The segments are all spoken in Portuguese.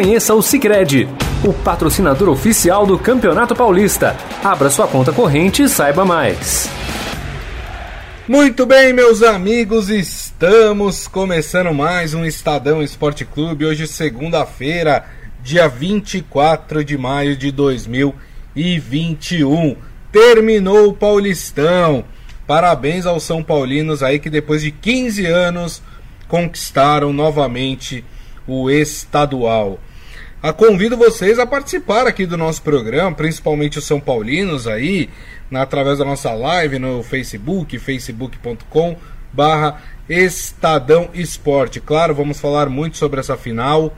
Conheça o Sicredi, o patrocinador oficial do Campeonato Paulista. Abra sua conta corrente e saiba mais. Muito bem, meus amigos, estamos começando mais um Estadão Esporte Clube. Hoje, segunda-feira, dia 24 de maio de 2021. Terminou o Paulistão. Parabéns aos São Paulinos aí que depois de 15 anos conquistaram novamente o estadual. A convido vocês a participar aqui do nosso programa, principalmente os São Paulinos aí, na, através da nossa live no Facebook, facebook.com barra Estadão Esporte. Claro, vamos falar muito sobre essa final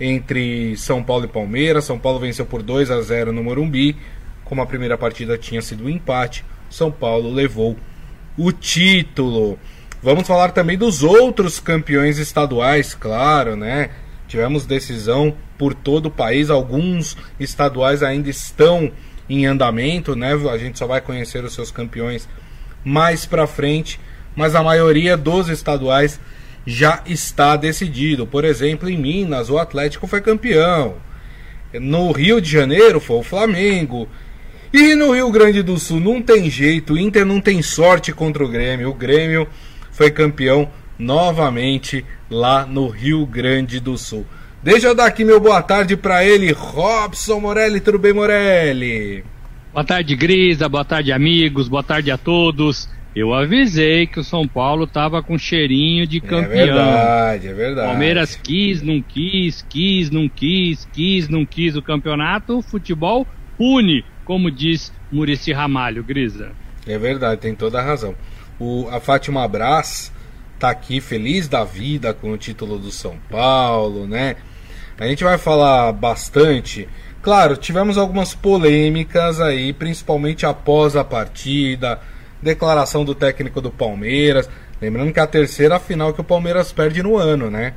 entre São Paulo e Palmeiras. São Paulo venceu por 2 a 0 no Morumbi. Como a primeira partida tinha sido um empate, São Paulo levou o título. Vamos falar também dos outros campeões estaduais, claro, né? Tivemos decisão por todo o país, alguns estaduais ainda estão em andamento, né? A gente só vai conhecer os seus campeões mais para frente, mas a maioria dos estaduais já está decidido. Por exemplo, em Minas, o Atlético foi campeão. No Rio de Janeiro foi o Flamengo. E no Rio Grande do Sul não tem jeito, o Inter não tem sorte contra o Grêmio. O Grêmio foi campeão novamente lá no Rio Grande do Sul. Deixa eu dar aqui meu boa tarde para ele, Robson Morelli. Tudo bem, Morelli? Boa tarde, Grisa. Boa tarde, amigos. Boa tarde a todos. Eu avisei que o São Paulo tava com cheirinho de é campeão. É verdade, é verdade. Palmeiras quis, não quis, quis, não quis, quis, não quis o campeonato. O futebol pune, como diz Murici Ramalho, Grisa. É verdade, tem toda a razão. O, a Fátima Brás tá aqui feliz da vida com o título do São Paulo, né? A gente vai falar bastante. Claro, tivemos algumas polêmicas aí, principalmente após a partida, declaração do técnico do Palmeiras. Lembrando que é a terceira final que o Palmeiras perde no ano, né?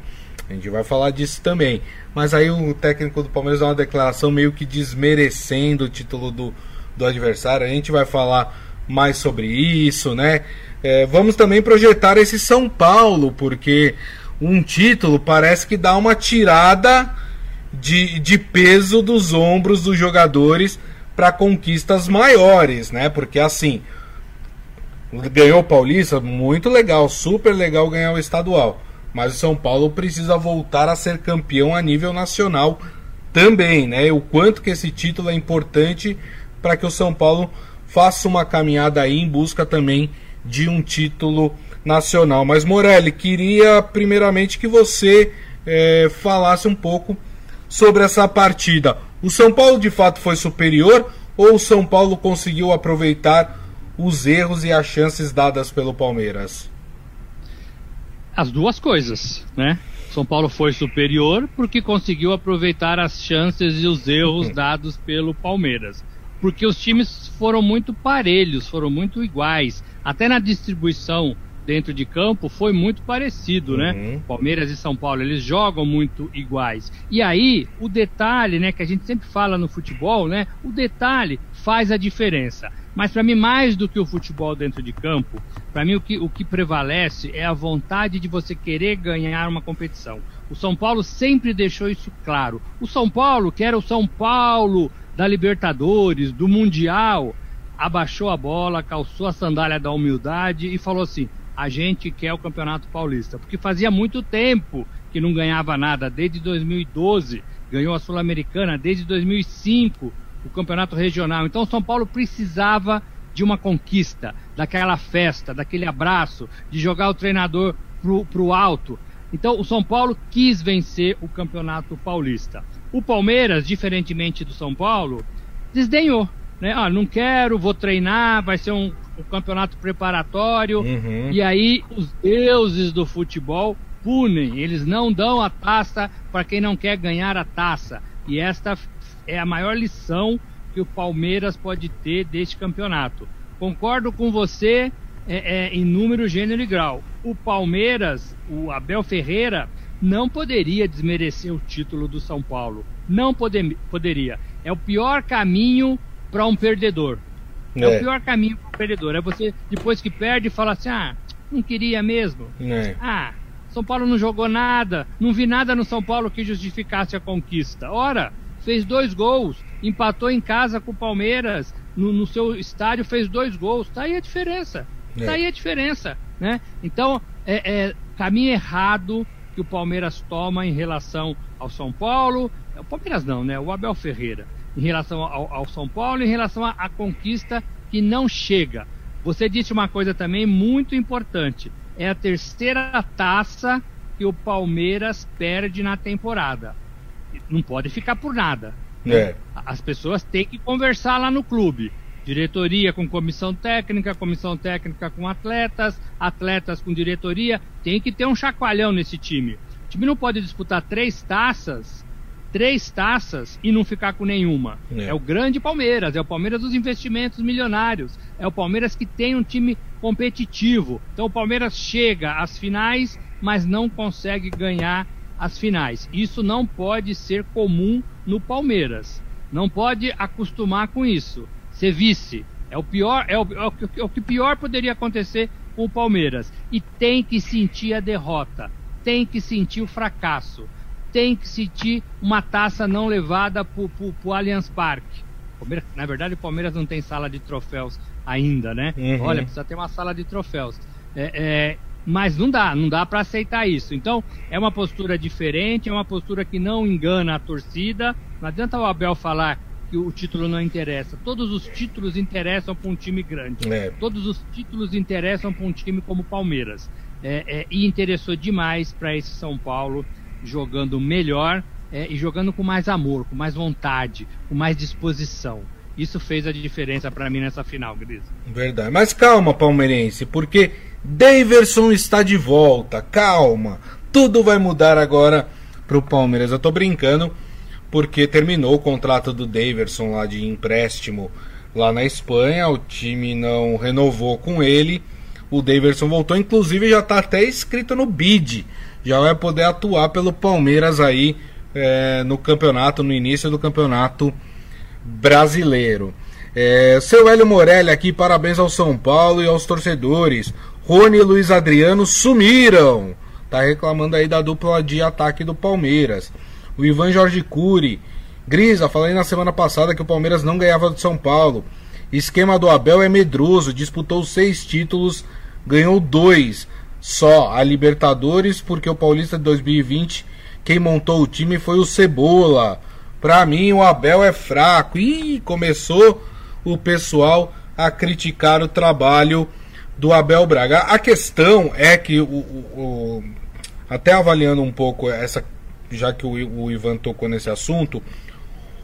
A gente vai falar disso também. Mas aí o técnico do Palmeiras dá uma declaração meio que desmerecendo o título do, do adversário. A gente vai falar mais sobre isso, né? É, vamos também projetar esse São Paulo, porque um título parece que dá uma tirada de, de peso dos ombros dos jogadores para conquistas maiores, né? Porque assim, ganhou o Paulista, muito legal, super legal ganhar o estadual. Mas o São Paulo precisa voltar a ser campeão a nível nacional também, né? O quanto que esse título é importante para que o São Paulo faça uma caminhada aí em busca também de um título nacional. Mas Morelli, queria primeiramente que você é, falasse um pouco sobre essa partida. O São Paulo de fato foi superior ou o São Paulo conseguiu aproveitar os erros e as chances dadas pelo Palmeiras? As duas coisas, né? São Paulo foi superior porque conseguiu aproveitar as chances e os erros dados pelo Palmeiras. Porque os times foram muito parelhos, foram muito iguais. Até na distribuição dentro de campo foi muito parecido, né? uhum. né? Palmeiras e São Paulo, eles jogam muito iguais. E aí, o detalhe, né, que a gente sempre fala no futebol, né? O detalhe faz a diferença. Mas para mim, mais do que o futebol dentro de campo, para mim o que, o que prevalece é a vontade de você querer ganhar uma competição. O São Paulo sempre deixou isso claro. O São Paulo, que era o São Paulo da Libertadores, do Mundial, abaixou a bola, calçou a sandália da humildade e falou assim: a gente quer o Campeonato Paulista. Porque fazia muito tempo que não ganhava nada, desde 2012, ganhou a Sul-Americana, desde 2005, o Campeonato Regional. Então, São Paulo precisava de uma conquista, daquela festa, daquele abraço, de jogar o treinador pro, alto. Então, o São Paulo quis vencer o Campeonato Paulista. O Palmeiras, diferentemente do São Paulo, desdenhou né? Ah, não quero, vou treinar, vai ser um, um campeonato preparatório. Uhum. E aí os deuses do futebol punem, eles não dão a taça para quem não quer ganhar a taça. E esta é a maior lição que o Palmeiras pode ter deste campeonato. Concordo com você é, é, em número, gênero e grau. O Palmeiras, o Abel Ferreira, não poderia desmerecer o título do São Paulo. Não poder, poderia. É o pior caminho para um perdedor. É. é. o pior caminho para um perdedor. É você, depois que perde, falar assim: ah, não queria mesmo. É. Ah, São Paulo não jogou nada, não vi nada no São Paulo que justificasse a conquista. Ora, fez dois gols, empatou em casa com o Palmeiras, no, no seu estádio fez dois gols. Tá aí a diferença. É. Tá aí a diferença, né? Então, é, é caminho errado que o Palmeiras toma em relação ao São Paulo. O Palmeiras não, né? O Abel Ferreira. Em relação ao, ao São Paulo, em relação à conquista que não chega. Você disse uma coisa também muito importante. É a terceira taça que o Palmeiras perde na temporada. Não pode ficar por nada. É. As pessoas têm que conversar lá no clube. Diretoria com comissão técnica, comissão técnica com atletas, atletas com diretoria. Tem que ter um chacoalhão nesse time. O time não pode disputar três taças, três taças e não ficar com nenhuma. É. é o grande Palmeiras, é o Palmeiras dos investimentos milionários. É o Palmeiras que tem um time competitivo. Então o Palmeiras chega às finais, mas não consegue ganhar as finais. Isso não pode ser comum no Palmeiras. Não pode acostumar com isso. Ser vice é o pior, é o, é o, é o que pior poderia acontecer com o Palmeiras. E tem que sentir a derrota, tem que sentir o fracasso, tem que sentir uma taça não levada para o Allianz Parque. Na verdade, o Palmeiras não tem sala de troféus ainda, né? Uhum. Olha, precisa ter uma sala de troféus. É, é, mas não dá, não dá para aceitar isso. Então, é uma postura diferente, é uma postura que não engana a torcida. Não adianta o Abel falar que o título não interessa. Todos os títulos interessam para um time grande. É. Todos os títulos interessam para um time como o Palmeiras. É, é, e interessou demais para esse São Paulo jogando melhor é, e jogando com mais amor, com mais vontade, com mais disposição. Isso fez a diferença para mim nessa final, Gris. Verdade. Mas calma, palmeirense, porque Daverson está de volta. Calma. Tudo vai mudar agora pro Palmeiras. Eu tô brincando porque terminou o contrato do Daverson lá de empréstimo lá na Espanha. O time não renovou com ele. O Daverson voltou, inclusive já está até escrito no bid. Já vai poder atuar pelo Palmeiras aí é, no campeonato, no início do campeonato brasileiro. É, seu Hélio Morelli aqui, parabéns ao São Paulo e aos torcedores. Rony e Luiz Adriano sumiram. Tá reclamando aí da dupla de ataque do Palmeiras. O Ivan Jorge Cury. Grisa, falei na semana passada que o Palmeiras não ganhava do São Paulo. Esquema do Abel é medroso. Disputou seis títulos, ganhou dois. Só a Libertadores, porque o Paulista de 2020, quem montou o time foi o Cebola. Pra mim, o Abel é fraco. E começou o pessoal a criticar o trabalho do Abel Braga. A questão é que, o, o, o até avaliando um pouco essa, já que o, o Ivan tocou nesse assunto,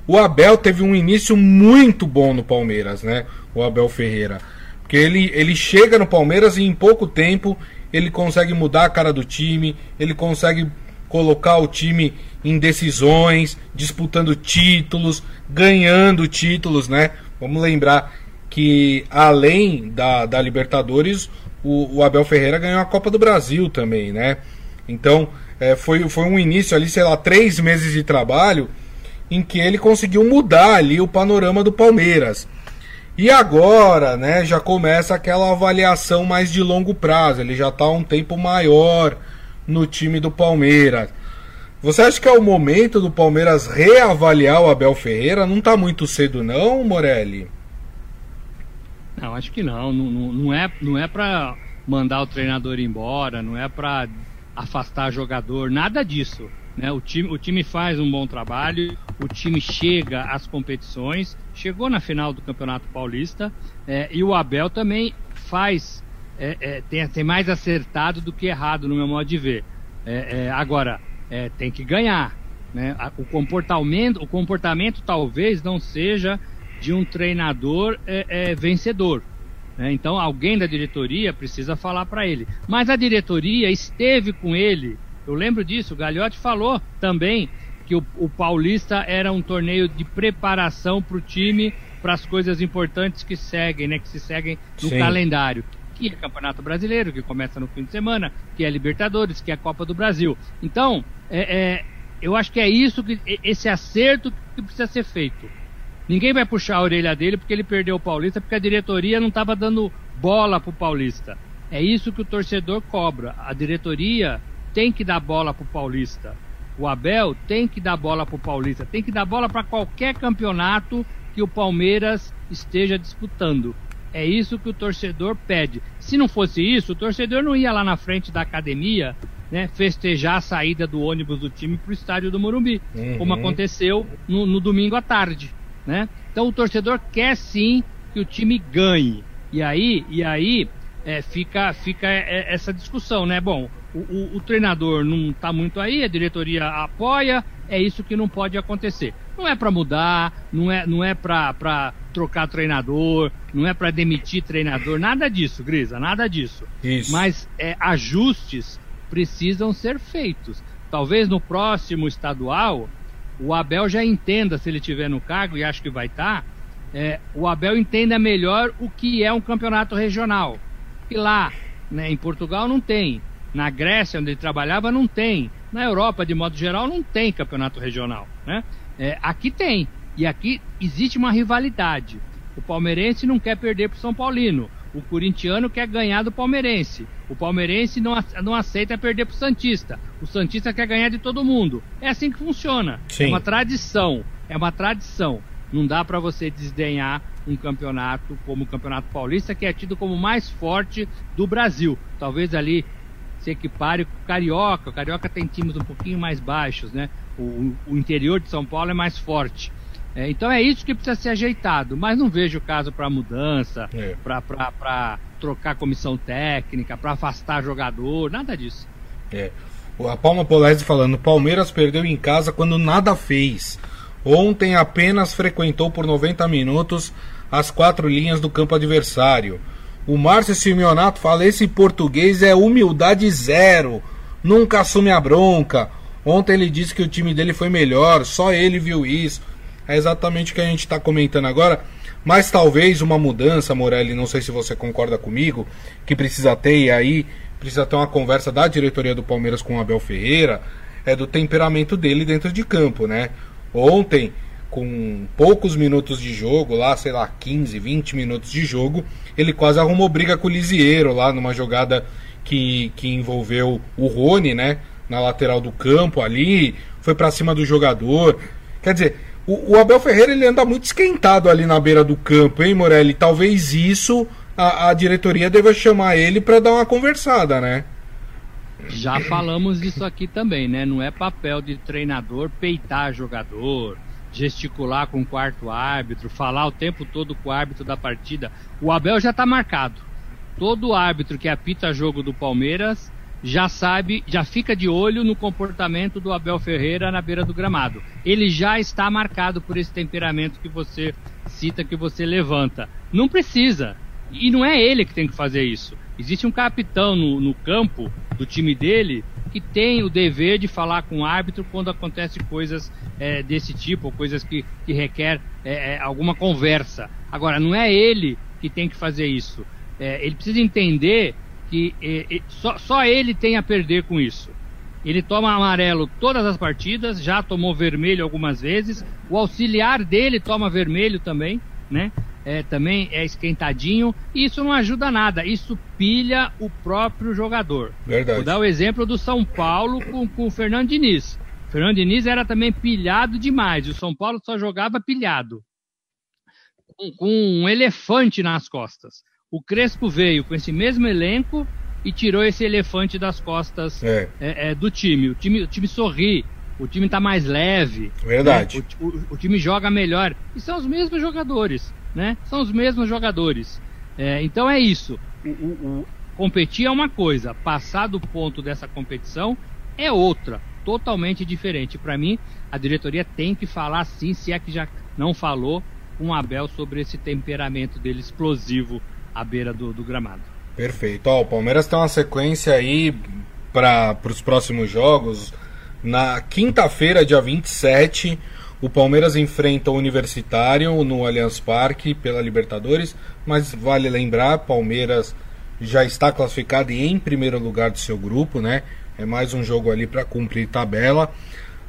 o Abel teve um início muito bom no Palmeiras, né? O Abel Ferreira. Porque ele, ele chega no Palmeiras e em pouco tempo ele consegue mudar a cara do time, ele consegue colocar o time em decisões, disputando títulos, ganhando títulos, né? Vamos lembrar que além da, da Libertadores, o, o, Abel Ferreira ganhou a Copa do Brasil também, né? Então é, foi, foi um início ali, sei lá, três meses de trabalho em que ele conseguiu mudar ali o panorama do Palmeiras. E agora, né, já começa aquela avaliação mais de longo prazo. Ele já está um tempo maior no time do Palmeiras. Você acha que é o momento do Palmeiras reavaliar o Abel Ferreira? Não está muito cedo, não, Morelli? Não, acho que não. Não, não, não é, não é para mandar o treinador embora, não é para afastar jogador, nada disso. Né? O, time, o time faz um bom trabalho, o time chega às competições, chegou na final do Campeonato Paulista é, e o Abel também faz, é, é, tem, tem mais acertado do que errado no meu modo de ver. É, é, agora, tem que ganhar. Né? O, comportamento, o comportamento talvez não seja de um treinador vencedor. Né? Então alguém da diretoria precisa falar para ele. Mas a diretoria esteve com ele. Eu lembro disso. O Gagliotti falou também que o, o Paulista era um torneio de preparação para o time para as coisas importantes que seguem, né? Que se seguem no Sim. calendário. Que é Campeonato Brasileiro, que começa no fim de semana, que é Libertadores, que é a Copa do Brasil. Então, é, é, eu acho que é isso, que, esse acerto que precisa ser feito. Ninguém vai puxar a orelha dele porque ele perdeu o Paulista, porque a diretoria não estava dando bola pro Paulista. É isso que o torcedor cobra. A diretoria tem que dar bola pro Paulista. O Abel tem que dar bola pro Paulista, tem que dar bola para qualquer campeonato que o Palmeiras esteja disputando. É isso que o torcedor pede. Se não fosse isso, o torcedor não ia lá na frente da academia né, festejar a saída do ônibus do time para o estádio do Morumbi, uhum. como aconteceu no, no, domingo à tarde. Né? Então o torcedor quer sim que o time ganhe. E aí, e aí é, fica, fica é, essa discussão, né? Bom, o, o, o treinador não está muito aí, a diretoria apoia, é isso que não pode acontecer. Não é para mudar, não é, não é para trocar treinador, não é para demitir treinador, nada disso, Grisa, nada disso. Isso. Mas é, ajustes precisam ser feitos. Talvez no próximo estadual o Abel já entenda, se ele estiver no cargo, e acho que vai estar, tá, é, o Abel entenda melhor o que é um campeonato regional. E lá, né, em Portugal não tem. Na Grécia, onde ele trabalhava, não tem. Na Europa, de modo geral, não tem campeonato regional. Né? É, aqui tem. E aqui existe uma rivalidade. O palmeirense não quer perder para o São Paulino. O corintiano quer ganhar do palmeirense. O palmeirense não, não aceita perder para o Santista. O Santista quer ganhar de todo mundo. É assim que funciona. Sim. É uma tradição. É uma tradição. Não dá para você desdenhar um campeonato como o Campeonato Paulista, que é tido como o mais forte do Brasil. Talvez ali se equipare com o Carioca. O Carioca tem times um pouquinho mais baixos, né? O, o interior de São Paulo é mais forte. É, então é isso que precisa ser ajeitado, mas não vejo caso para mudança, é. para trocar comissão técnica, para afastar jogador, nada disso. É. A Palma Polese falando: Palmeiras perdeu em casa quando nada fez. Ontem apenas frequentou por 90 minutos as quatro linhas do campo adversário. O Márcio Simeonato fala: esse português é humildade zero, nunca assume a bronca. Ontem ele disse que o time dele foi melhor, só ele viu isso. É exatamente o que a gente está comentando agora. Mas talvez uma mudança, Morelli, não sei se você concorda comigo, que precisa ter, e aí precisa ter uma conversa da diretoria do Palmeiras com o Abel Ferreira, é do temperamento dele dentro de campo, né? Ontem, com poucos minutos de jogo, lá, sei lá, 15, 20 minutos de jogo, ele quase arrumou briga com o Lisieiro lá numa jogada que, que envolveu o Rony, né? Na lateral do campo ali, foi para cima do jogador. Quer dizer, o, o, Abel Ferreira ele anda muito esquentado ali na beira do campo, hein, Morelli? Talvez isso a, a diretoria deva chamar ele para dar uma conversada, né? Já falamos disso aqui também, né? Não é papel de treinador peitar jogador, gesticular com o quarto árbitro, falar o tempo todo com o árbitro da partida. O Abel já está marcado. Todo árbitro que apita jogo do Palmeiras já sabe, já fica de olho no comportamento do Abel Ferreira na beira do gramado. Ele já está marcado por esse temperamento que você cita, que você levanta. Não precisa. E não é ele que tem que fazer isso. Existe um capitão no, no campo do time dele que tem o dever de falar com o árbitro quando acontecem coisas é, desse tipo, coisas que, que requer é, é, alguma conversa. Agora, não é ele que tem que fazer isso. É, ele precisa entender que e, e, só, só ele tem a perder com isso. Ele toma amarelo todas as partidas, já tomou vermelho algumas vezes. O auxiliar dele toma vermelho também, né? É, também é esquentadinho. E isso não ajuda nada. Isso pilha o próprio jogador. Verdade. Vou dar o exemplo do São Paulo com, com o Fernando Diniz. O Fernando Diniz era também pilhado demais. O São Paulo só jogava pilhado. Com, com um elefante nas costas. O Crespo veio com esse mesmo elenco e tirou esse elefante das costas é. É, é, do time. O time. O time sorri, o time está mais leve. Verdade. Né? O, o, o, time joga melhor. E são os mesmos jogadores, né? São os mesmos jogadores. É, então é isso. O, competir é uma coisa, passar do ponto dessa competição é outra, totalmente diferente. Para mim, a diretoria tem que falar sim, se é que já não falou com o Abel sobre esse temperamento dele explosivo à beira do, do gramado. Perfeito. Ó, o Palmeiras tem uma sequência aí para os próximos jogos. Na quinta-feira, dia 27, o Palmeiras enfrenta o Universitário no Allianz Parque pela Libertadores, mas vale lembrar, Palmeiras já está classificado e em primeiro lugar do seu grupo, né? É mais um jogo ali para cumprir tabela.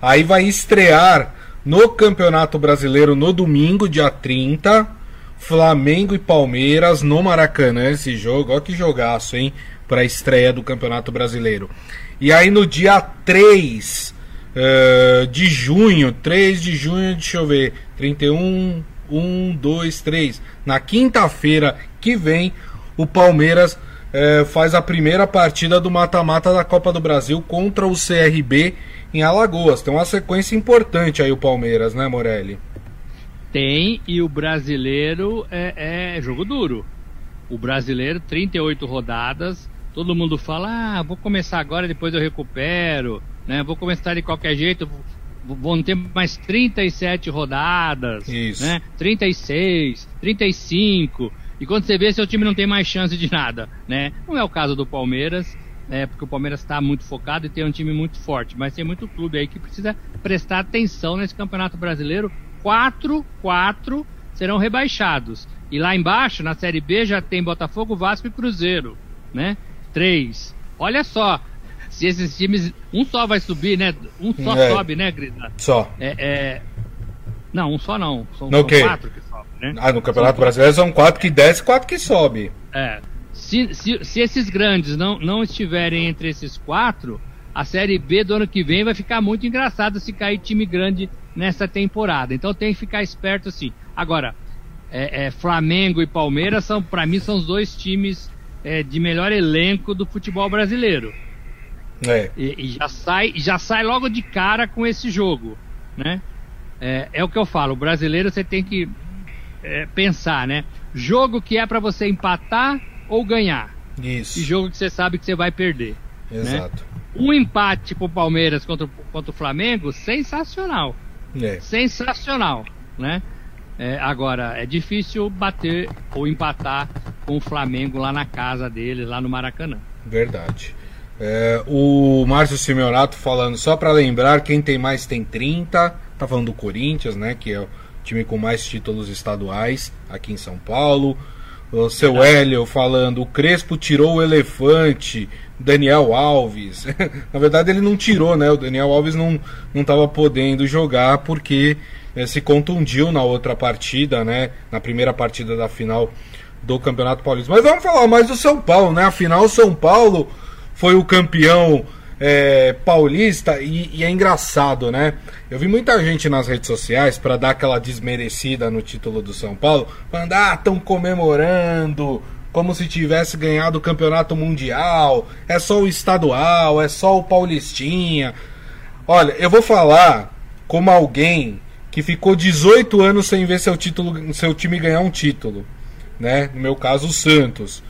Aí vai estrear no Campeonato Brasileiro no domingo, dia 30, Flamengo e Palmeiras no Maracanã esse jogo. Olha que jogaço, hein? Para a estreia do Campeonato Brasileiro. E aí no dia 3 uh, de junho, 3 de junho, deixa eu ver, 31, 1, 2, 3. Na quinta-feira que vem, o Palmeiras uh, faz a primeira partida do mata-mata da Copa do Brasil contra o CRB em Alagoas. Tem uma sequência importante aí o Palmeiras, né, Morelli? Tem, e o brasileiro é, é jogo duro. O brasileiro, 38 rodadas. Todo mundo fala, ah, vou começar agora, depois eu recupero, né? Vou começar de qualquer jeito, vão ter mais 37 rodadas, Isso. né? 36, 35. E quando você vê, seu time não tem mais chance de nada, né? Não é o caso do Palmeiras, é, porque o Palmeiras está muito focado e tem um time muito forte, mas tem muito clube aí que precisa prestar atenção nesse Campeonato Brasileiro. Quatro, quatro serão rebaixados. E lá embaixo, na Série B, já tem Botafogo, Vasco e Cruzeiro, né? Três. Olha só, se esses times. Um só vai subir, né? Um só É. sobe, né, Grita? Só. É, é... Não, um só não. São, são quatro que sobem, né? Ah, no Campeonato Brasileiro são quatro que desce, quatro que sobe. É. Se, se, se esses grandes não, não estiverem entre esses quatro, a Série B do ano que vem vai ficar muito engraçado se cair time grande nessa temporada. Então tem que ficar esperto assim. Agora, é, é, Flamengo e Palmeiras são, para mim, são os dois times é, de melhor elenco do futebol brasileiro. É. E, e já sai já sai logo de cara com esse jogo, né? É, é o que eu falo, o brasileiro você tem que é, pensar, né? Jogo que é para você empatar ou ganhar, Isso. e jogo que você sabe que você vai perder. Exato. Um empate pro Palmeiras contra, o- contra o Flamengo, sensacional, É. sensacional, né? É, agora é difícil bater ou empatar com o Flamengo lá na casa dele, lá no Maracanã. Verdade. É, o Márcio Simeonato falando, só para lembrar, quem tem mais tem 30. Tá falando do Corinthians, né? Que é o time com mais títulos estaduais aqui em São Paulo. O seu Hélio falando, o Crespo tirou o elefante, Daniel Alves. Na verdade, ele não tirou, né? O Daniel Alves não, não tava podendo jogar porque eh, se contundiu na outra partida, né? Na primeira partida da final do Campeonato Paulista. Mas vamos falar mais do São Paulo, né? Afinal, o São Paulo foi o campeão é, paulista e, e é engraçado, né? Eu vi muita gente nas redes sociais para dar aquela desmerecida no título do São Paulo, falando, ah, estão comemorando como se tivesse ganhado o campeonato mundial, é só o estadual, é só o paulistinha. Olha, eu vou falar como alguém que ficou 18 anos sem ver seu título, seu time ganhar um título, né? No meu caso, o Santos.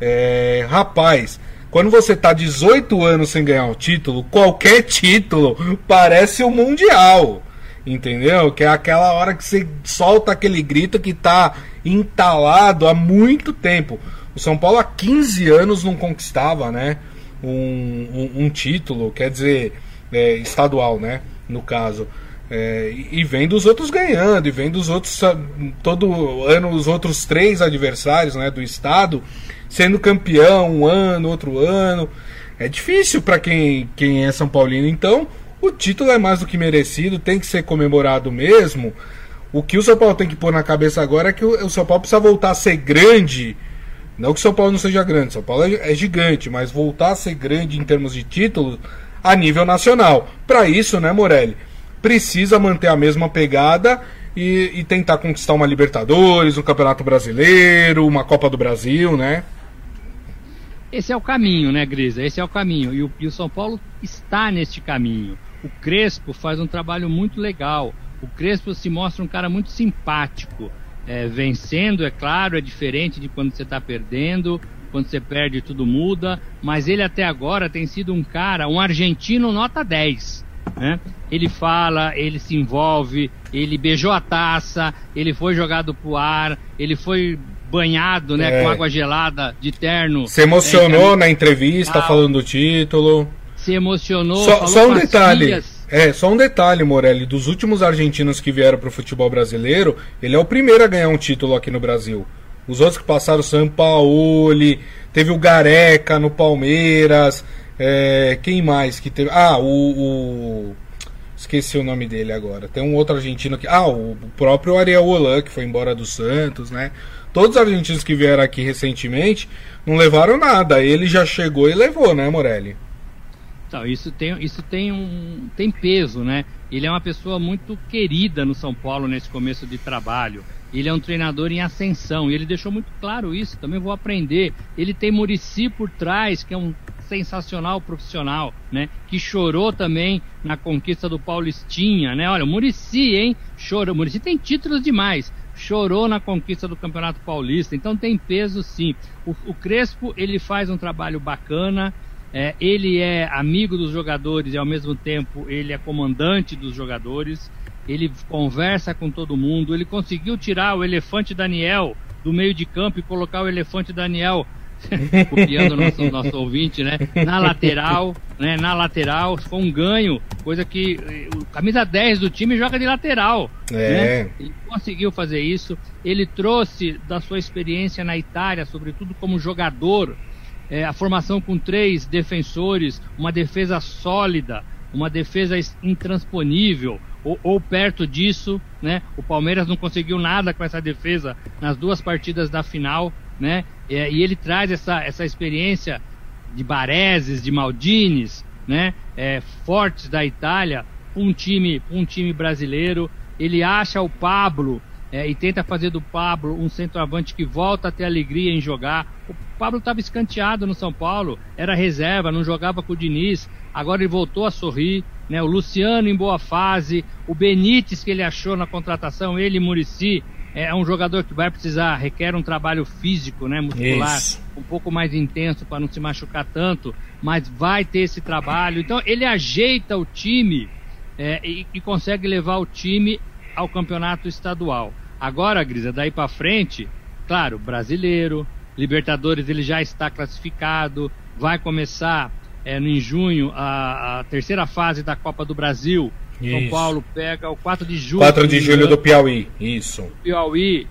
É, rapaz, quando você tá 18 anos sem ganhar um título, qualquer título parece o mundial. Entendeu? Que é aquela hora que você solta aquele grito que tá entalado há muito tempo. O São Paulo há 15 anos não conquistava, né? Um, um, um título, quer dizer, é, estadual, né? No caso. É, e vem dos outros ganhando, e vem dos outros, sa- todo ano, os outros três adversários né, do estado sendo campeão um ano, outro ano. É difícil para quem, quem é São Paulino, então o título é mais do que merecido, tem que ser comemorado mesmo. O que o São Paulo tem que pôr na cabeça agora é que o, o São Paulo precisa voltar a ser grande. Não que o São Paulo não seja grande, São Paulo é, é gigante, mas voltar a ser grande em termos de títulos a nível nacional. Para isso, né, Morelli? Precisa manter a mesma pegada e, e tentar conquistar uma Libertadores, um Campeonato Brasileiro, uma Copa do Brasil, né? Esse é o caminho, né, Grisa? Esse é o caminho. E o, e o São Paulo está neste caminho. O Crespo faz um trabalho muito legal. O Crespo se mostra um cara muito simpático. É, vencendo, é claro, é diferente de quando você está perdendo. Quando você perde, tudo muda. Mas ele até agora tem sido um cara, um argentino nota 10. Né? Ele fala, ele se envolve, ele beijou a taça, ele foi jogado pro ar, ele foi banhado né, É. com água gelada de terno. Se emocionou É, na entrevista Ah. falando do título. se emocionou. Só, só um detalhe. filhas. É, só um detalhe, Morelli. Dos últimos argentinos que vieram pro futebol brasileiro, ele é o primeiro a ganhar um título aqui no Brasil. Os outros que passaram, São Paulo, teve o Gareca no Palmeiras. É, quem mais que teve? Ah, o, o- Esqueci o nome dele agora. Tem um outro argentino que. Ah, o próprio Ariel Holan, que foi embora do Santos, né? Todos os argentinos que vieram aqui recentemente não levaram nada. Ele já chegou e levou, né, Morelli? Então, isso tem, isso tem um tem peso, né? Ele é uma pessoa muito querida no São Paulo nesse começo de trabalho. Ele é um treinador em ascensão e ele deixou muito claro isso. Também vou aprender. Ele tem Murici por trás, que é um sensacional profissional, né? Que chorou também na conquista do Paulistinha, né? Olha, Murici, hein? Chorou. Murici tem títulos demais. Chorou na conquista do Campeonato Paulista, então tem peso sim. O, o Crespo ele faz um trabalho bacana. É, ele é amigo dos jogadores e ao mesmo tempo ele é comandante dos jogadores. Ele conversa com todo mundo. Ele conseguiu tirar o elefante Daniel do meio de campo e colocar o elefante Daniel copiando o nosso, nosso ouvinte, né? Na lateral, né? Na lateral, foi um ganho, coisa que eh, o camisa 10 do time joga de lateral. É. Né? Ele conseguiu fazer isso. Ele trouxe da sua experiência na Itália, sobretudo como jogador, é, a formação com três defensores, uma defesa sólida, uma defesa intransponível, ou, ou, perto disso, né? O Palmeiras não conseguiu nada com essa defesa nas duas partidas da final, né? E, e ele traz essa, essa experiência de Bareses, de Maldines, né? É, fortes da Itália, um time, um time brasileiro. Ele acha o Pablo é, e tenta fazer do Pablo um centroavante que volta a ter alegria em jogar. O Pablo estava escanteado no São Paulo, era reserva, não jogava com o Diniz, agora ele voltou a sorrir. Né? O Luciano em boa fase, o Benítez que ele achou na contratação, ele e Murici, é um jogador que vai precisar, requer um trabalho físico, né, muscular, Isso. um pouco mais intenso para não se machucar tanto, mas vai ter esse trabalho. Então ele ajeita o time é, e, e, consegue levar o time ao campeonato estadual. Agora, Grisa, daí para frente, claro, brasileiro, Libertadores ele já está classificado, vai começar é, em junho a, a terceira fase da Copa do Brasil isso. São Paulo pega o 4 de julho. 4 de julho do Piauí, isso. Piauí,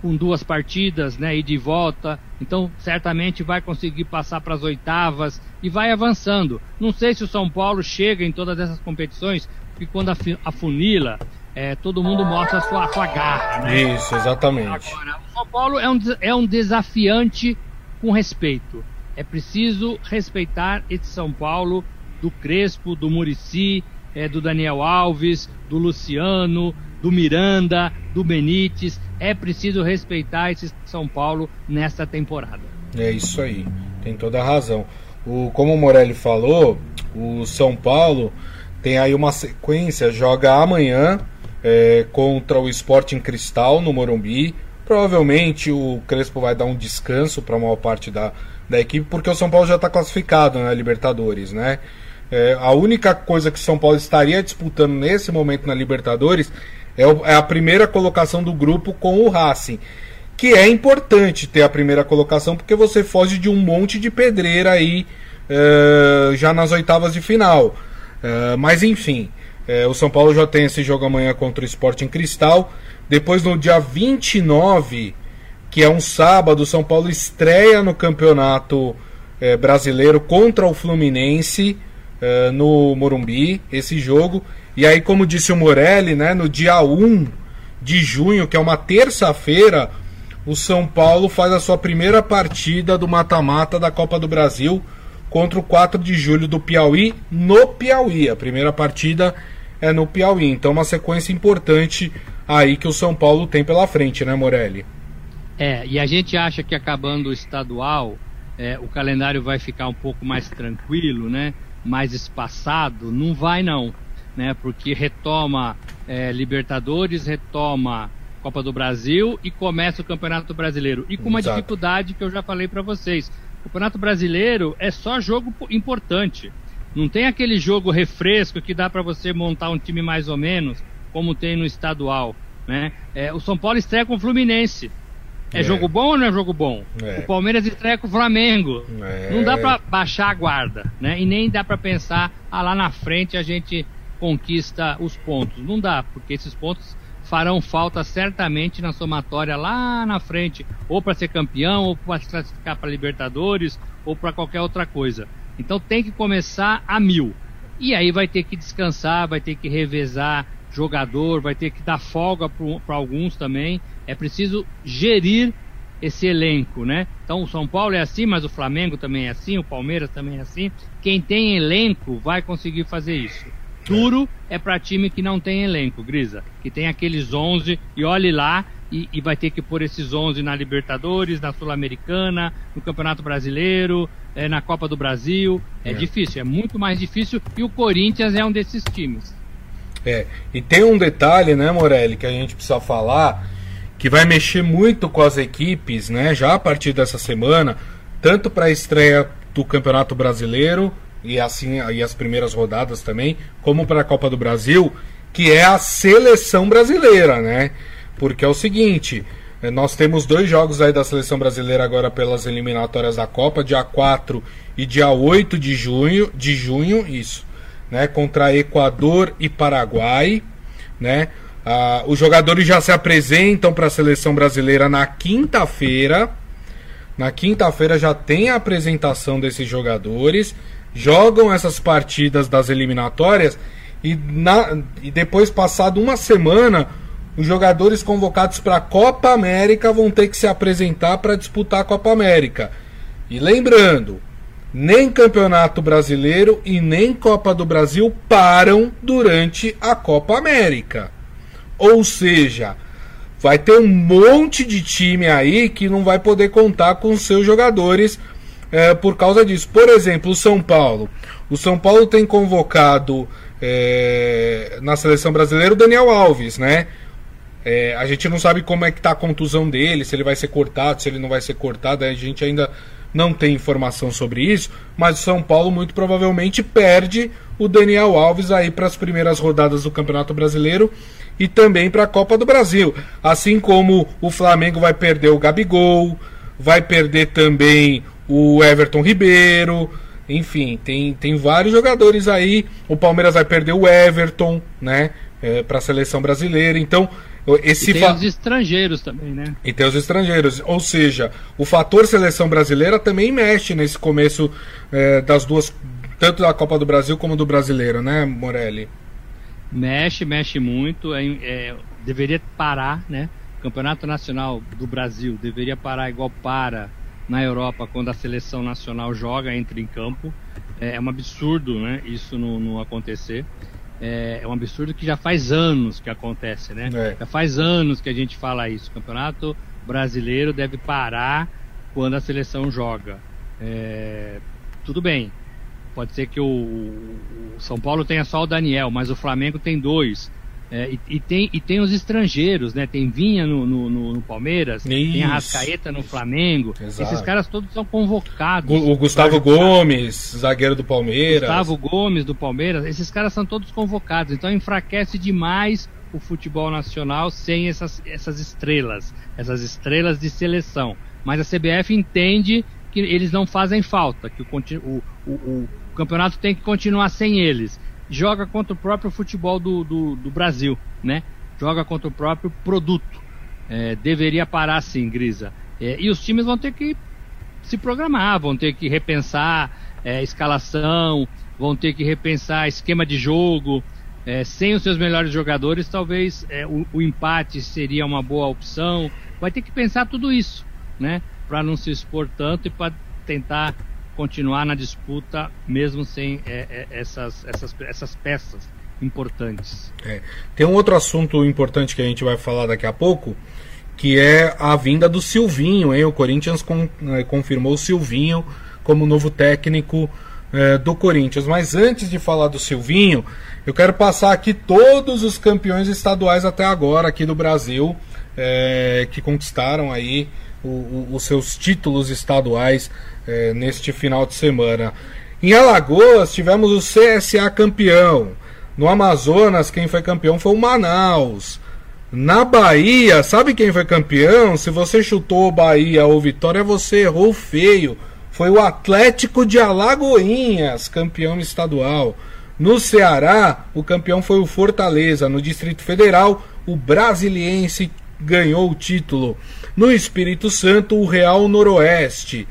com duas partidas, né, e de volta. Então, certamente vai conseguir passar para as oitavas e vai avançando. Não sei se o São Paulo chega em todas essas competições, porque quando afunila, é, todo mundo mostra a sua, a sua garra. Né? Isso, exatamente. Agora, o São Paulo é um, é um desafiante com respeito. É preciso respeitar esse São Paulo do Crespo, do Murici, é, do Daniel Alves, do Luciano, do Miranda, do Benítez. É preciso respeitar esse São Paulo nesta temporada. É isso aí, tem toda a razão. O, como o Morelli falou, o São Paulo tem aí uma sequência, joga amanhã é, contra o Sporting Cristal no Morumbi. Provavelmente o Crespo vai dar um descanso para a maior parte da, da equipe, porque o São Paulo já está classificado na Libertadores, né? É, a única coisa que São Paulo estaria disputando nesse momento na Libertadores é, o, é, a primeira colocação do grupo com o Racing. Que é importante ter a primeira colocação porque você foge de um monte de pedreira aí é, já nas oitavas de final. É, mas enfim, é, o São Paulo já tem esse jogo amanhã contra o Sporting Cristal. Depois no dia 29, que é um sábado, o São Paulo estreia no Campeonato é, Brasileiro contra o Fluminense. Uh, no Morumbi, esse jogo. E aí, como disse o Morelli, né, no dia 1 de junho, que é uma terça-feira, o São Paulo faz a sua primeira partida do mata-mata da Copa do Brasil contra o 4 de julho do Piauí, no Piauí. A primeira partida é no Piauí. Então, uma sequência importante aí que o São Paulo tem pela frente, né, Morelli? É, e a gente acha que acabando o estadual, é, o calendário vai ficar um pouco mais tranquilo, né? mais espaçado, não vai não, né? Porque retoma é, Libertadores, retoma Copa do Brasil e começa o Campeonato Brasileiro. E com uma Exato. dificuldade que eu já falei para vocês. O Campeonato Brasileiro é só jogo importante. Não tem aquele jogo refresco que dá para você montar um time mais ou menos, como tem no estadual. Né? É, o São Paulo estreia com o Fluminense. É, é, jogo bom ou não é jogo bom? É. O Palmeiras estreia com o Flamengo. É. Não dá para baixar a guarda, né? E nem dá para pensar, ah, lá na frente a gente conquista os pontos. Não dá, porque esses pontos farão falta certamente na somatória lá na frente, ou para ser campeão, ou para se classificar para Libertadores, ou para qualquer outra coisa. Então tem que começar a mil. E aí vai ter que descansar, vai ter que revezar jogador, vai ter que dar folga para alguns também. É preciso gerir esse elenco, né? Então o São Paulo é assim, mas o Flamengo também é assim, o Palmeiras também é assim. Quem tem elenco vai conseguir fazer isso. Duro é para time que não tem elenco, Grisa, que tem aqueles 11 e olhe lá e, e vai ter que pôr esses 11 na Libertadores, na Sul-Americana, no Campeonato Brasileiro, é, na Copa do Brasil. É, é difícil, é muito mais difícil e o Corinthians é um desses times. É, e tem um detalhe, né, Morelli, que a gente precisa falar, que vai mexer muito com as equipes, né, já a partir dessa semana, tanto para a estreia do Campeonato Brasileiro e assim e as primeiras rodadas também, como para a Copa do Brasil, que é a seleção brasileira, né? Porque é o seguinte, é, nós temos dois jogos aí da seleção brasileira agora pelas eliminatórias da Copa, dia 4 e dia 8 de junho, de junho, isso, né, contra Equador e Paraguai, né? Ah, os jogadores já se apresentam para a seleção brasileira na quinta-feira. Na quinta-feira já tem a apresentação desses jogadores, jogam essas partidas das eliminatórias e, na, e depois, passado uma semana, os jogadores convocados para a Copa América vão ter que se apresentar para disputar a Copa América. E lembrando, nem Campeonato Brasileiro e nem Copa do Brasil param durante a Copa América. Ou seja, vai ter um monte de time aí que não vai poder contar com seus jogadores é, por causa disso. Por exemplo, o São Paulo. O São Paulo tem convocado é, na seleção brasileira o Daniel Alves, né? É, a gente não sabe como é que tá a contusão dele, se ele vai ser cortado, se ele não vai ser cortado, a gente ainda não tem informação sobre isso, mas o São Paulo muito provavelmente perde o Daniel Alves aí para as primeiras rodadas do Campeonato Brasileiro e também para a Copa do Brasil. Assim como o Flamengo vai perder o Gabigol, vai perder também o Everton Ribeiro, enfim, tem, tem vários jogadores aí. O Palmeiras vai perder o Everton, né? É, para a seleção brasileira. Então, esse e tem fa... os estrangeiros também, né? E tem os estrangeiros. Ou seja, o fator seleção brasileira também mexe nesse começo é, das duas, tanto da Copa do Brasil como do brasileiro, né, Morelli? Mexe, mexe muito. É, é, deveria parar, né? O Campeonato Nacional do Brasil deveria parar igual para na Europa quando a seleção nacional joga, entra em campo. É, é um absurdo, né? Isso não, não acontecer. É, é, um absurdo que já faz anos que acontece, né? É. Já faz anos que a gente fala isso. O campeonato brasileiro deve parar quando a seleção joga. É, tudo bem. Pode ser que o, o, São Paulo tenha só o Daniel, mas o Flamengo tem dois. É, e, e, tem, e tem os estrangeiros, né? Tem Vinha no, no, no Palmeiras, Isso. tem a Rascaeta no Flamengo. Exato. Esses caras todos são convocados. O, o Gustavo Gomes, zagueiro do Palmeiras. Gustavo Gomes do Palmeiras. Esses caras são todos convocados. Então enfraquece demais o futebol nacional sem essas, essas estrelas, essas estrelas de seleção. Mas a CBF entende que eles não fazem falta, que o, o, o, o campeonato tem que continuar sem eles joga contra o próprio futebol do, do, do Brasil, né? Joga contra o próprio produto. É, deveria parar sim, Grisa. É, e os times vão ter que se programar, vão ter que repensar é, escalação, vão ter que repensar esquema de jogo. É, sem os seus melhores jogadores, talvez é, o, o, empate seria uma boa opção. Vai ter que pensar tudo isso, né? Para não se expor tanto e para tentar continuar na disputa mesmo sem é, é, essas, essas, essas peças importantes. É. Tem um outro assunto importante que a gente vai falar daqui a pouco, que é a vinda do Silvinho. Hein? O Corinthians com, é, confirmou o Silvinho como novo técnico é, do Corinthians. Mas antes de falar do Silvinho, eu quero passar aqui todos os campeões estaduais até agora aqui do Brasil é, que conquistaram aí o, o, os seus títulos estaduais é, neste final de semana. Em Alagoas tivemos o CSA campeão. No Amazonas, quem foi campeão foi o Manaus. Na Bahia, sabe quem foi campeão? Se você chutou Bahia ou Vitória, você errou feio. Foi o Atlético de Alagoinhas, campeão estadual. No Ceará, o campeão foi o Fortaleza. No Distrito Federal, o Brasiliense ganhou o título. No Espírito Santo, o Real Noroeste.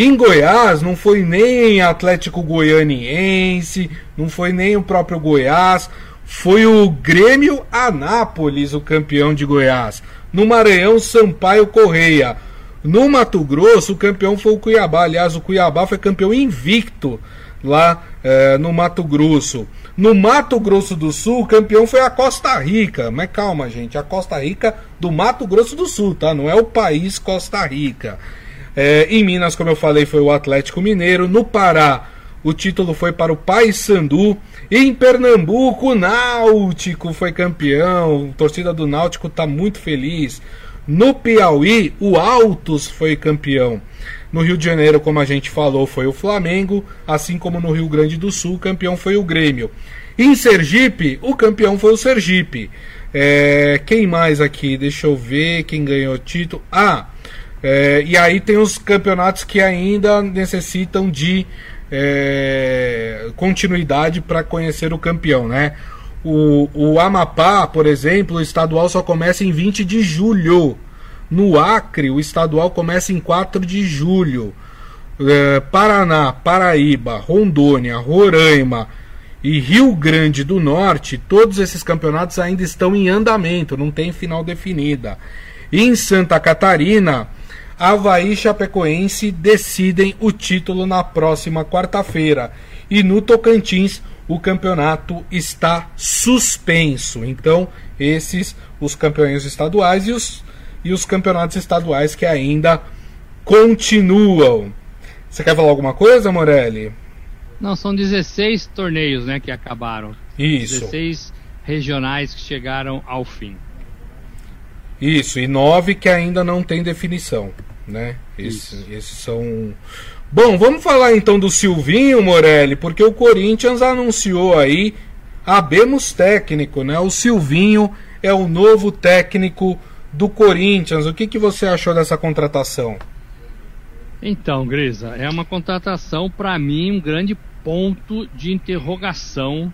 Em Goiás não foi nem Atlético Goianiense, não foi nem o próprio Goiás, foi o Grêmio Anápolis o campeão de Goiás. No Maranhão, Sampaio Correia. No Mato Grosso, o campeão foi o Cuiabá. Aliás, o Cuiabá foi campeão invicto lá é, no Mato Grosso. No Mato Grosso do Sul, o campeão foi a Costa Rica. Mas calma, gente, a Costa Rica do Mato Grosso do Sul, tá? Não é o país Costa Rica. É, em Minas, como eu falei, foi o Atlético Mineiro. No Pará, o título foi para o Paysandu. Em Pernambuco, o Náutico foi campeão. A torcida do Náutico está muito feliz. No Piauí, o Altos foi campeão. No Rio de Janeiro, como a gente falou, foi o Flamengo, assim como no Rio Grande do Sul, o campeão foi o Grêmio. Em Sergipe, o campeão foi o Sergipe. É, quem mais aqui? Deixa eu ver quem ganhou o título. Ah, é, e aí tem os campeonatos que ainda necessitam de é, continuidade para conhecer o campeão, né? O, o Amapá, por exemplo, o estadual só começa em 20 de julho. No Acre, o estadual começa em 4 de julho. É, Paraná, Paraíba, Rondônia, Roraima e Rio Grande do Norte, todos esses campeonatos ainda estão em andamento, não tem final definida. Em Santa Catarina, Havaí e Chapecoense decidem o título na próxima quarta-feira. E no Tocantins, o campeonato está suspenso. Então, esses os campeões estaduais e os e os campeonatos estaduais que ainda continuam. Você quer falar alguma coisa, Morelli? Não, são 16 torneios né, que acabaram. Isso. 16 regionais que chegaram ao fim. Isso, e nove que ainda não tem definição, né? Esses, esses são. Bom, vamos falar então do Silvinho, Morelli, porque o Corinthians anunciou aí abemos técnico, né? O Silvinho é o novo técnico do Corinthians. O que, que você achou dessa contratação? Então, Grisa, é uma contratação para mim um grande ponto de interrogação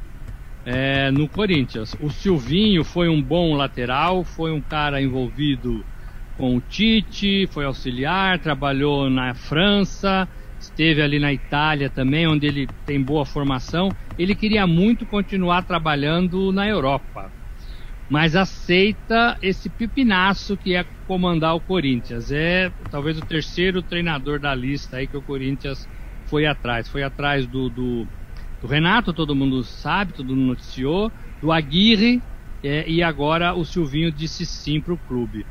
é, no Corinthians. O Silvinho foi um bom lateral, foi um cara envolvido com o Tite, foi auxiliar, trabalhou na França, esteve ali na Itália também, onde ele tem boa formação. Ele queria muito continuar trabalhando na Europa mas aceita esse pipinaço que é comandar o Corinthians. É talvez o terceiro treinador da lista aí que o Corinthians foi atrás. Foi atrás do, do, do Renato, todo mundo sabe, todo mundo noticiou, do Aguirre é, e agora o Silvinho disse sim para o clube.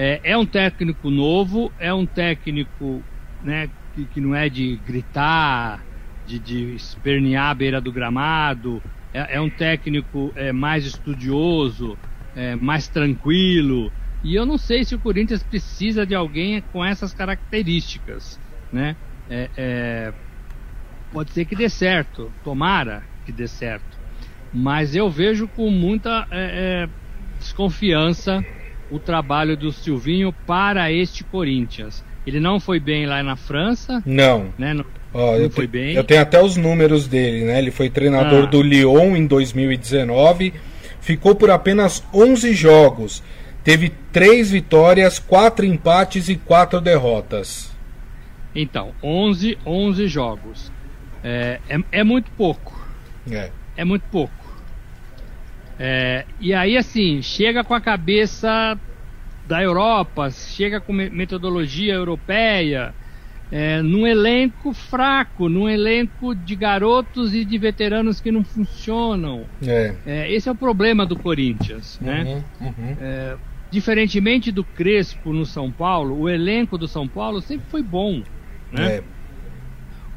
É, é, um técnico novo, é um técnico né, que, que não é de gritar, de, de espernear à beira do gramado, é, é um técnico é, mais estudioso, é, mais tranquilo. E eu não sei se o Corinthians precisa de alguém com essas características, né? É, é, pode ser que dê certo, tomara que dê certo. Mas eu vejo com muita é, desconfiança o trabalho do Silvinho para este Corinthians. Ele não foi bem lá na França. Não. Né? Não, Ó, eu, foi te, bem. eu tenho até os números dele, né? Ele foi treinador ah. do Lyon em 2019, ficou por apenas 11 jogos, teve 3 vitórias, 4 empates e 4 derrotas. Então, 11, 11 jogos. É, é, é muito pouco. É. É muito pouco. É, e aí, assim, chega com a cabeça da Europa, chega com metodologia europeia, é, num elenco fraco, num elenco de garotos e de veteranos que não funcionam. É. É, esse é o problema do Corinthians, né? Uhum, uhum. É, diferentemente do Crespo no São Paulo, o elenco do São Paulo sempre foi bom, né? É.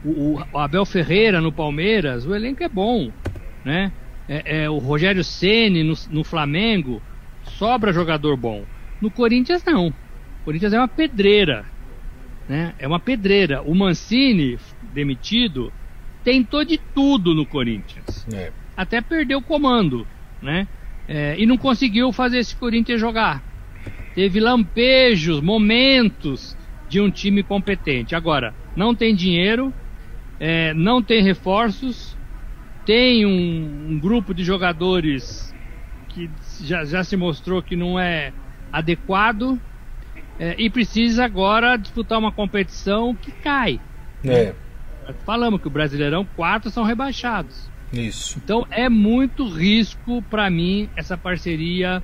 O, o, Abel Ferreira no Palmeiras, o elenco é bom, né? É, é, o Rogério Ceni no, no Flamengo sobra jogador bom. No Corinthians não. O Corinthians é uma pedreira né? É uma pedreira. O Mancini, demitido, tentou de tudo no Corinthians. É. Até perdeu o comando, né? É, e não conseguiu fazer esse Corinthians jogar. Teve lampejos, momentos de um time competente. Agora, não tem dinheiro, é, não tem reforços, tem um, um, grupo de jogadores que já, já se mostrou que não é adequado é, e precisa agora disputar uma competição que cai. É. Falamos que o Brasileirão, quatro são rebaixados. Isso. Então é muito risco para mim essa parceria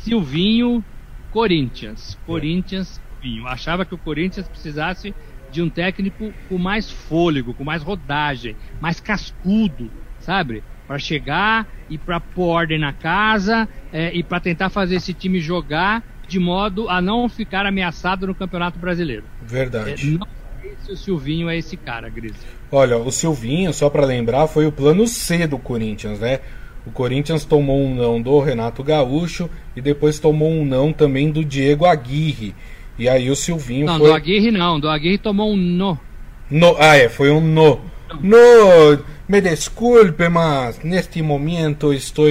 Silvinho Corinthians. Corinthians Silvinho. Achava que o Corinthians precisasse de um técnico com mais fôlego, com mais rodagem, mais cascudo, sabe? Para chegar e para pôr ordem na casa é, e para tentar fazer esse time jogar de modo a não ficar ameaçado no Campeonato Brasileiro. Verdade. É, não sei se o Silvinho é esse cara, Gris. Olha, o Silvinho, só para lembrar, foi o plano C do Corinthians, né? O Corinthians tomou um não do Renato Gaúcho e depois tomou um não também do Diego Aguirre. E aí o Silvinho não, foi... do Aguirre não, do Aguirre tomou um no. no ah, é, foi um no. No, me desculpe, mas neste momento estou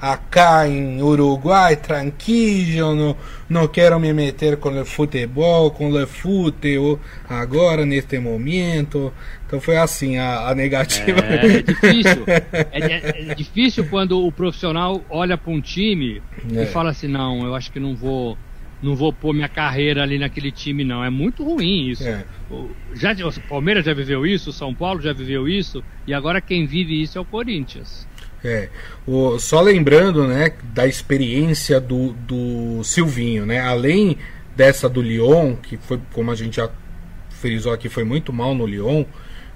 acá em Uruguai, tranquilo, não, não quero me meter com o futebol, com o futebol agora, neste momento. Então foi assim a, a negativa. É, é difícil. É, é, é, difícil quando o profissional olha para um time e fala assim, não, eu acho que não vou não vou pôr minha carreira ali naquele time, não. É muito ruim isso. É. O, já, o Palmeiras já viveu isso, o São Paulo já viveu isso, e agora quem vive isso é o Corinthians. É, o, só lembrando, né, da experiência do, do Silvinho, né, além dessa do Lyon, que foi, como a gente já frisou aqui, foi muito mal no Lyon,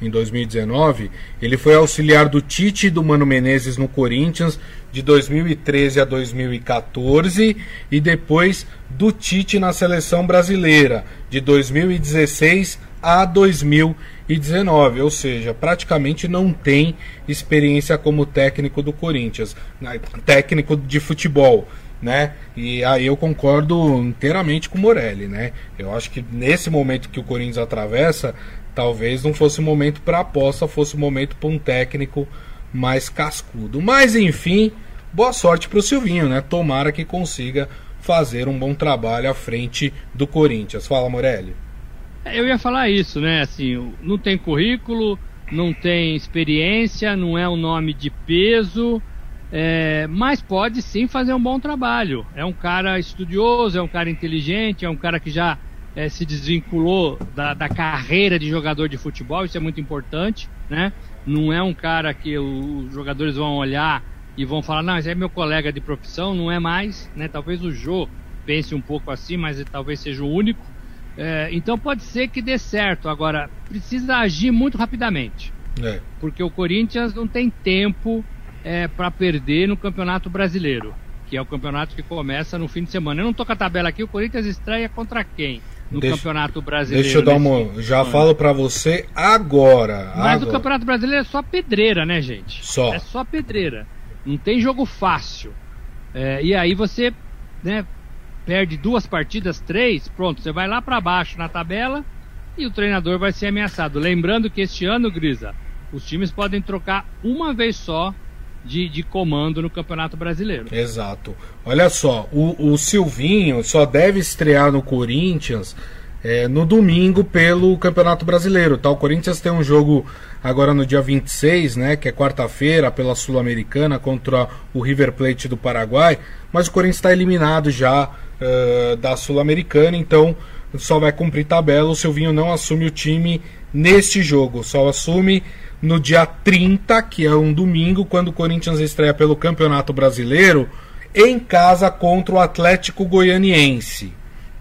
em 2019, ele foi auxiliar do Tite e do Mano Menezes no Corinthians de 2013 a 2014 e depois do Tite na seleção brasileira de 2016 a 2019, ou seja, praticamente não tem experiência como técnico do Corinthians, né, técnico de futebol. Né? E aí eu concordo inteiramente com o Morelli, né? Eu acho que nesse momento que o Corinthians atravessa, Talvez não fosse o momento para aposta, fosse o momento para um técnico mais cascudo. Mas enfim, boa sorte para o Silvinho, né? Tomara que consiga fazer um bom trabalho à frente do Corinthians. Fala, Morelli. É, eu ia falar isso, né? Assim, não tem currículo, não tem experiência, não é um nome de peso, é, mas pode sim fazer um bom trabalho. É um cara estudioso, é um cara inteligente, é um cara que já é, se desvinculou da, da, carreira de jogador de futebol, isso é muito importante, né? Não é um cara que os jogadores vão olhar e vão falar, não, esse é meu colega de profissão, não é mais, né? Talvez o Jô pense um pouco assim, mas talvez seja o único. É, então pode ser que dê certo. Agora, precisa agir muito rapidamente. É. Porque o Corinthians não tem tempo é, para perder no Campeonato Brasileiro, que é o campeonato que começa no fim de semana. Eu não tô com a tabela aqui, o Corinthians estreia contra quem? No deixa, Campeonato Brasileiro. Deixa eu dar uma. Já ano. falo para você agora. Mas agora. o Campeonato Brasileiro é só pedreira, né, gente? Só. É só pedreira. Não tem jogo fácil. É, e aí você, né, perde duas partidas, três, pronto, você vai lá para baixo na tabela e o treinador vai ser ameaçado. Lembrando que este ano, Grisa, os times podem trocar uma vez só de, de comando no Campeonato Brasileiro. Exato. Olha só, o, o Silvinho só deve estrear no Corinthians é, no domingo pelo Campeonato Brasileiro. Tá? O Corinthians tem um jogo agora no dia 26, né, que é quarta-feira, pela Sul-Americana contra o River Plate do Paraguai, mas o Corinthians está eliminado já uh, da Sul-Americana, então só vai cumprir tabela. O Silvinho não assume o time neste jogo, só assume no dia 30, que é um domingo, quando o Corinthians estreia pelo Campeonato Brasileiro, em casa contra o Atlético Goianiense.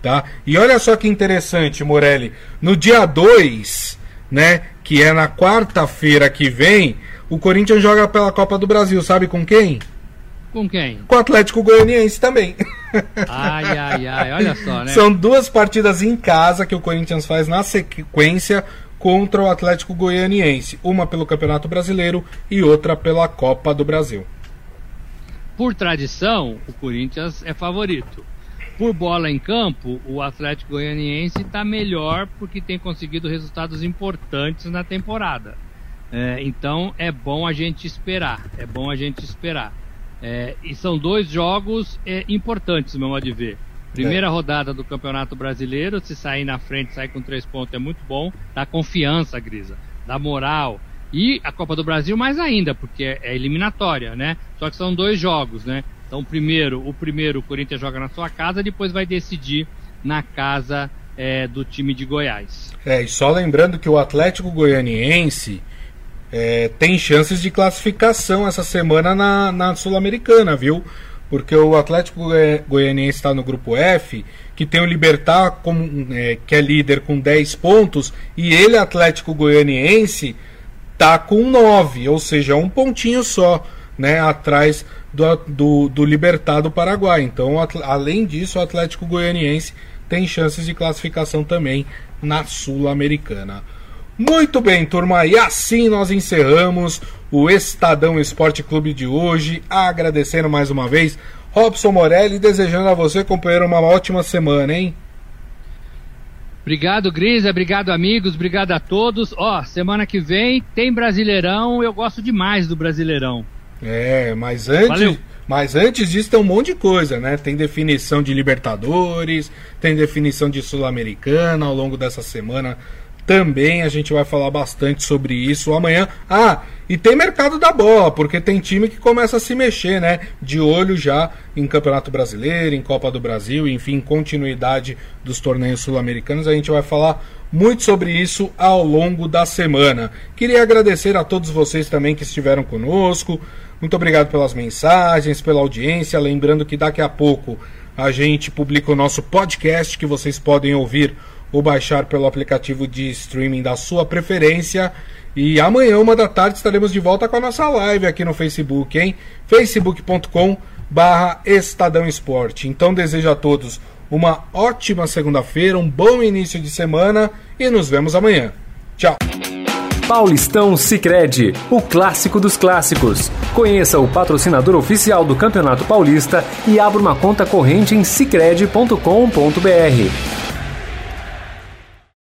Tá? E olha só que interessante, Morelli. No dia 2, né, que é na quarta-feira que vem, o Corinthians joga pela Copa do Brasil, sabe com quem? Com quem? Com o Atlético Goianiense também. Ai, ai, ai, olha só, né? São duas partidas em casa que o Corinthians faz na sequência contra o Atlético Goianiense, uma pelo Campeonato Brasileiro e outra pela Copa do Brasil. Por tradição, o Corinthians é favorito. Por bola em campo, o Atlético Goianiense está melhor porque tem conseguido resultados importantes na temporada. É, então é bom a gente esperar. É bom a gente esperar. É, e são dois jogos é, importantes, meu modo de ver. Primeira é. rodada do Campeonato Brasileiro, se sair na frente, sair com três pontos é muito bom, dá confiança, Grisa, dá moral. E a Copa do Brasil mais ainda, porque é, é eliminatória, né? Só que são dois jogos, né? Então, primeiro, o primeiro o Corinthians joga na sua casa, depois vai decidir na casa é, do time de Goiás. É, e só lembrando que o Atlético Goianiense é, tem chances de classificação essa semana na, na Sul-Americana, viu? Porque o Atlético Goianiense está no grupo F, que tem o Libertar como, é, que é líder com 10 pontos, e ele, Atlético Goianiense, tá com 9, ou seja, um pontinho só, né, atrás do, do, do Libertar do Paraguai. Então, além disso, o Atlético Goianiense tem chances de classificação também na Sul-Americana. Muito bem, turma, e assim nós encerramos o Estadão Esporte Clube de hoje, agradecendo mais uma vez Robson Morelli, desejando a você, companheiro, uma ótima semana, hein? Obrigado, Grisa. Obrigado, amigos. Obrigado a todos. Ó, semana que vem tem Brasileirão. Eu gosto demais do Brasileirão. É, mas antes, Valeu. mas antes disso tem um monte de coisa, né? Tem definição de Libertadores, tem definição de Sul-Americana ao longo dessa semana. Também a gente vai falar bastante sobre isso amanhã. Ah, e tem mercado da bola, porque tem time que começa a se mexer, né? De olho já em Campeonato Brasileiro, em Copa do Brasil, enfim, continuidade dos torneios sul-americanos. A gente vai falar muito sobre isso ao longo da semana. Queria agradecer a todos vocês também que estiveram conosco. Muito obrigado pelas mensagens, pela audiência. Lembrando que daqui a pouco a gente publica o nosso podcast que vocês podem ouvir ou baixar pelo aplicativo de streaming da sua preferência. E amanhã, uma da tarde, estaremos de volta com a nossa live aqui no Facebook, hein? facebook.com barra Estadão Esporte. Então desejo a todos uma ótima segunda-feira, um bom início de semana e nos vemos amanhã. Tchau! Paulistão Sicredi, o clássico dos clássicos. Conheça o patrocinador oficial do Campeonato Paulista e abra uma conta corrente em sicredi.com.br.